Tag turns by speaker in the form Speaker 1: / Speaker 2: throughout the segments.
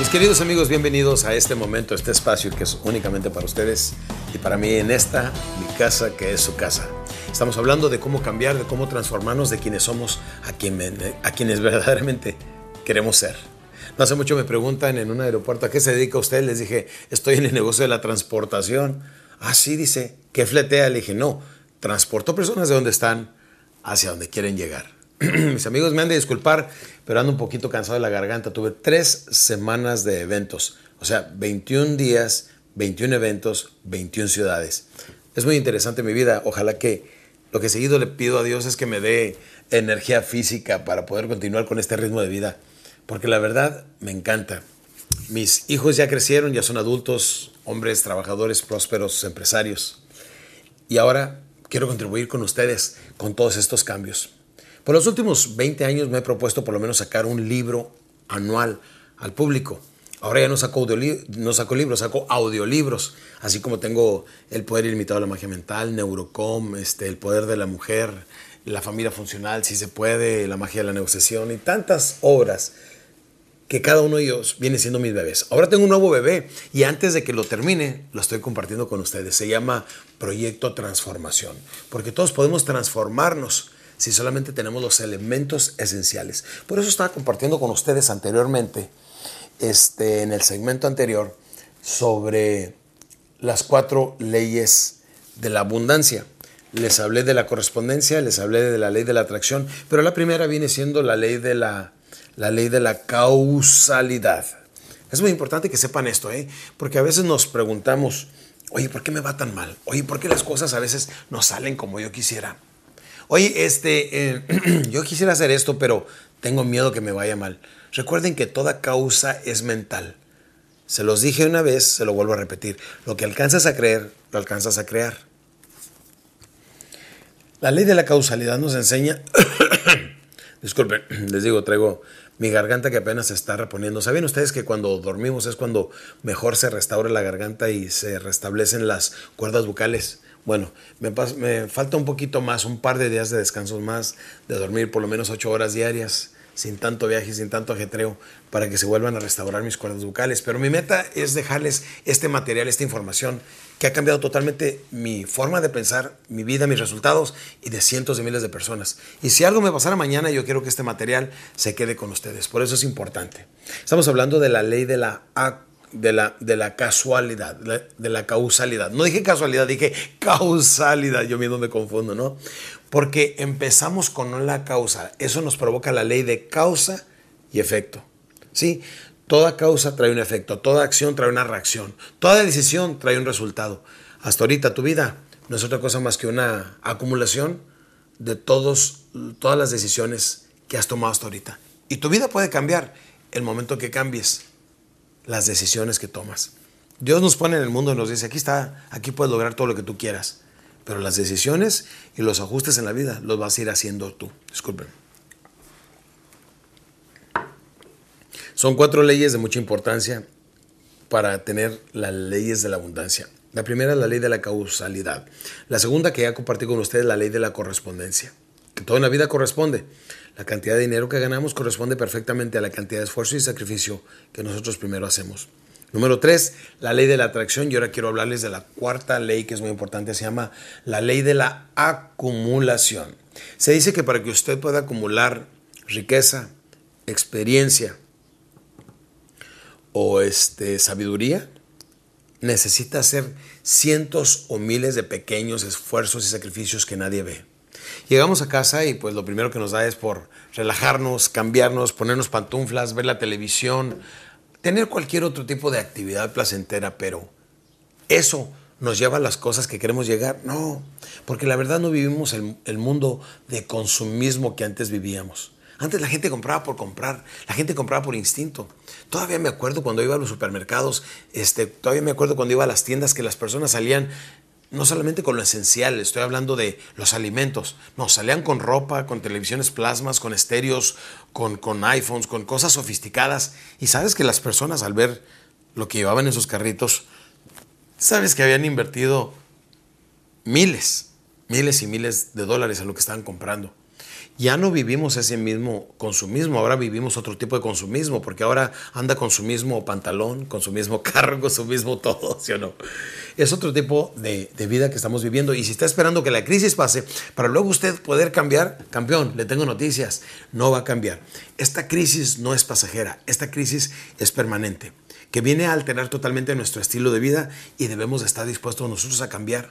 Speaker 1: Mis queridos amigos, bienvenidos a este momento, este espacio que es únicamente para ustedes y para mí en esta, mi casa, que es su casa. Estamos hablando de cómo cambiar, de cómo transformarnos, de quienes somos, a, a quienes verdaderamente queremos ser. No hace mucho me preguntan en un aeropuerto, ¿a qué se dedica usted? Les dije, estoy en el negocio de la transportación. Ah, sí, dice, ¿qué fletea? Le dije, no, transporto personas de donde están hacia donde quieren llegar. Mis amigos me han de disculpar, pero ando un poquito cansado de la garganta. Tuve tres semanas de eventos, o sea, 21 días, 21 eventos, 21 ciudades. Es muy interesante mi vida. Ojalá que lo que seguido le pido a Dios es que me dé energía física para poder continuar con este ritmo de vida, porque la verdad me encanta. Mis hijos ya crecieron, ya son adultos, hombres, trabajadores, prósperos, empresarios. Y ahora quiero contribuir con ustedes con todos estos cambios. Por los últimos 20 años me he propuesto por lo menos sacar un libro anual al público. Ahora ya no saco, no saco libros, saco audiolibros, así como tengo El Poder Ilimitado de la Magia Mental, Neurocom, este, El Poder de la Mujer, La Familia Funcional, Si se puede, La Magia de la Negociación y tantas obras que cada uno de ellos viene siendo mis bebés. Ahora tengo un nuevo bebé y antes de que lo termine, lo estoy compartiendo con ustedes. Se llama Proyecto Transformación, porque todos podemos transformarnos si solamente tenemos los elementos esenciales. Por eso estaba compartiendo con ustedes anteriormente, este, en el segmento anterior, sobre las cuatro leyes de la abundancia. Les hablé de la correspondencia, les hablé de la ley de la atracción, pero la primera viene siendo la ley de la, la ley de la causalidad. Es muy importante que sepan esto, ¿eh? porque a veces nos preguntamos, oye, ¿por qué me va tan mal? Oye, ¿por qué las cosas a veces no salen como yo quisiera? Oye, este, eh, yo quisiera hacer esto, pero tengo miedo que me vaya mal. Recuerden que toda causa es mental. Se los dije una vez, se lo vuelvo a repetir. Lo que alcanzas a creer, lo alcanzas a crear. La ley de la causalidad nos enseña, disculpen, les digo, traigo mi garganta que apenas se está reponiendo. ¿Saben ustedes que cuando dormimos es cuando mejor se restaura la garganta y se restablecen las cuerdas bucales? Bueno, me, falta un poquito más, un par de días de descanso más, de dormir por lo menos ocho horas diarias, sin tanto viaje, sin tanto ajetreo, para que se vuelvan a restaurar mis cuerdas bucales. Pero mi meta es dejarles este material, esta información, que ha cambiado totalmente mi forma de pensar, mi vida, mis resultados y de cientos de miles de personas. Y si algo me pasara mañana, yo quiero que este material se quede con ustedes. Por eso es importante. Estamos hablando de la ley de la de la, de la casualidad, de la causalidad. No dije casualidad, dije causalidad. Yo mismo me confundo, ¿no? Porque empezamos con la causa. Eso nos provoca la ley de causa y efecto. ¿Sí? Toda causa trae un efecto, toda acción trae una reacción, toda decisión trae un resultado. Hasta ahorita tu vida no es otra cosa más que una acumulación de todos, todas las decisiones que has tomado hasta ahorita. Y tu vida puede cambiar el momento que cambies las decisiones que tomas. Dios nos pone en el mundo y nos dice, aquí está, aquí puedes lograr todo lo que tú quieras, pero las decisiones y los ajustes en la vida los vas a ir haciendo tú. Disculpen. Son cuatro leyes de mucha importancia para tener las leyes de la abundancia. La primera es la ley de la causalidad. La segunda que ya compartí con ustedes, la ley de la correspondencia. Todo en la vida corresponde. La cantidad de dinero que ganamos corresponde perfectamente a la cantidad de esfuerzo y sacrificio que nosotros primero hacemos. Número tres, la ley de la atracción. Y ahora quiero hablarles de la cuarta ley que es muy importante. Se llama la ley de la acumulación. Se dice que para que usted pueda acumular riqueza, experiencia o este, sabiduría, necesita hacer cientos o miles de pequeños esfuerzos y sacrificios que nadie ve. Llegamos a casa y pues lo primero que nos da es por relajarnos, cambiarnos, ponernos pantuflas, ver la televisión, tener cualquier otro tipo de actividad placentera, pero eso nos lleva a las cosas que queremos llegar. No, porque la verdad no vivimos el, el mundo de consumismo que antes vivíamos. Antes la gente compraba por comprar, la gente compraba por instinto. Todavía me acuerdo cuando iba a los supermercados, este, todavía me acuerdo cuando iba a las tiendas que las personas salían no solamente con lo esencial, estoy hablando de los alimentos. No, salían con ropa, con televisiones plasmas, con estéreos, con, con iPhones, con cosas sofisticadas. Y sabes que las personas al ver lo que llevaban en sus carritos, sabes que habían invertido miles, miles y miles de dólares en lo que estaban comprando. ya no vivimos ese mismo consumismo, ahora vivimos otro tipo de consumismo, porque ahora anda con su mismo pantalón, con su mismo carro, con su mismo todo, ¿sí o no? Es otro tipo de, vida que estamos viviendo y si está esperando que la crisis pase para luego usted poder cambiar, campeón, le tengo noticias, no va a cambiar. Esta crisis no es pasajera, esta crisis es permanente, que viene a alterar totalmente nuestro estilo de vida y debemos estar dispuestos nosotros a cambiar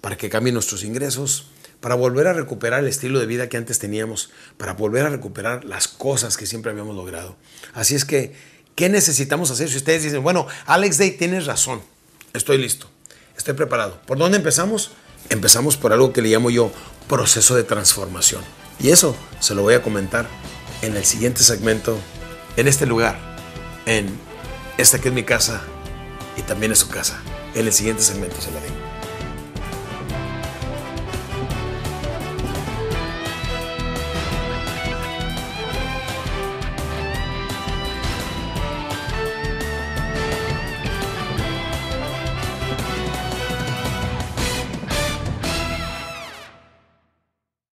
Speaker 1: para que cambien nuestros ingresos, para volver a recuperar el estilo de vida que antes teníamos, para volver a recuperar las cosas que siempre habíamos logrado. Así es que, ¿qué necesitamos hacer? Si ustedes dicen, bueno, Alex Day, tienes razón, estoy listo, estoy preparado. ¿Por dónde empezamos? Empezamos por algo que le llamo yo proceso de transformación. Y eso se lo voy a comentar en el siguiente segmento, en este lugar, en esta que es mi casa y también es su casa. En el siguiente segmento se la digo.